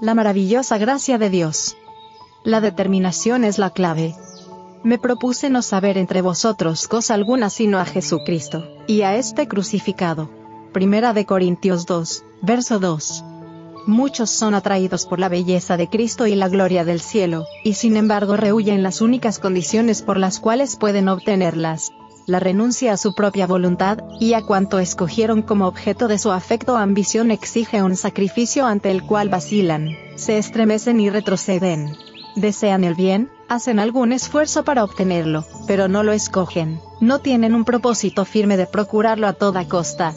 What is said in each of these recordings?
La maravillosa gracia de Dios. La determinación es la clave. Me propuse no saber entre vosotros cosa alguna sino a Jesucristo, y a este crucificado. Primera de Corintios 2, verso 2. Muchos son atraídos por la belleza de Cristo y la gloria del cielo, y sin embargo rehuyen las únicas condiciones por las cuales pueden obtenerlas. La renuncia a su propia voluntad, y a cuanto escogieron como objeto de su afecto o ambición exige un sacrificio ante el cual vacilan, se estremecen y retroceden. Desean el bien, hacen algún esfuerzo para obtenerlo, pero no lo escogen, no tienen un propósito firme de procurarlo a toda costa.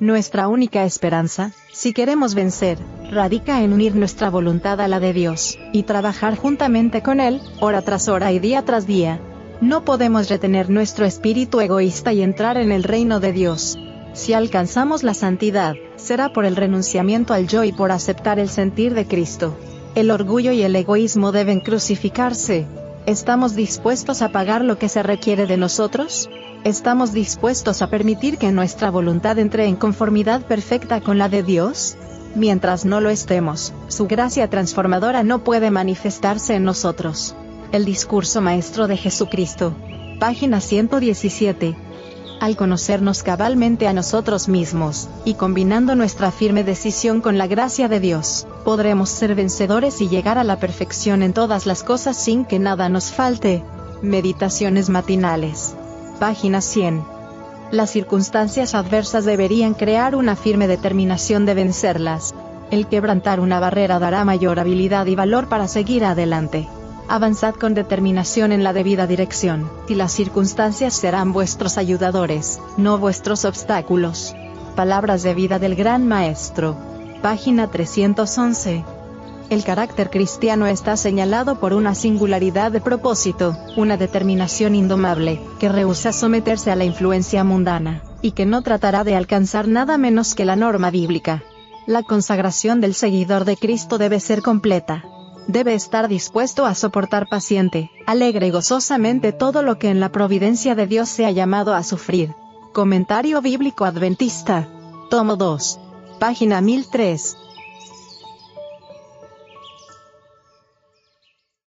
Nuestra única esperanza, si queremos vencer, radica en unir nuestra voluntad a la de Dios, y trabajar juntamente con Él, hora tras hora y día tras día. No podemos retener nuestro espíritu egoísta y entrar en el reino de Dios. Si alcanzamos la santidad, será por el renunciamiento al yo y por aceptar el sentir de Cristo. El orgullo y el egoísmo deben crucificarse. ¿Estamos dispuestos a pagar lo que se requiere de nosotros? ¿Estamos dispuestos a permitir que nuestra voluntad entre en conformidad perfecta con la de Dios? Mientras no lo estemos, su gracia transformadora no puede manifestarse en nosotros. El discurso maestro de Jesucristo. Página 117 al conocernos cabalmente a nosotros mismos, y combinando nuestra firme decisión con la gracia de Dios, podremos ser vencedores y llegar a la perfección en todas las cosas sin que nada nos falte. Meditaciones matinales. Página 100. Las circunstancias adversas deberían crear una firme determinación de vencerlas. El quebrantar una barrera dará mayor habilidad y valor para seguir adelante. Avanzad con determinación en la debida dirección, y las circunstancias serán vuestros ayudadores, no vuestros obstáculos. Palabras de vida del Gran Maestro. Página 311. El carácter cristiano está señalado por una singularidad de propósito, una determinación indomable, que rehúsa someterse a la influencia mundana, y que no tratará de alcanzar nada menos que la norma bíblica. La consagración del seguidor de Cristo debe ser completa, debe estar dispuesto a soportar paciente, alegre y gozosamente todo lo que en la providencia de Dios se ha llamado a sufrir. Comentario Bíblico Adventista. Tomo 2. Página 1003.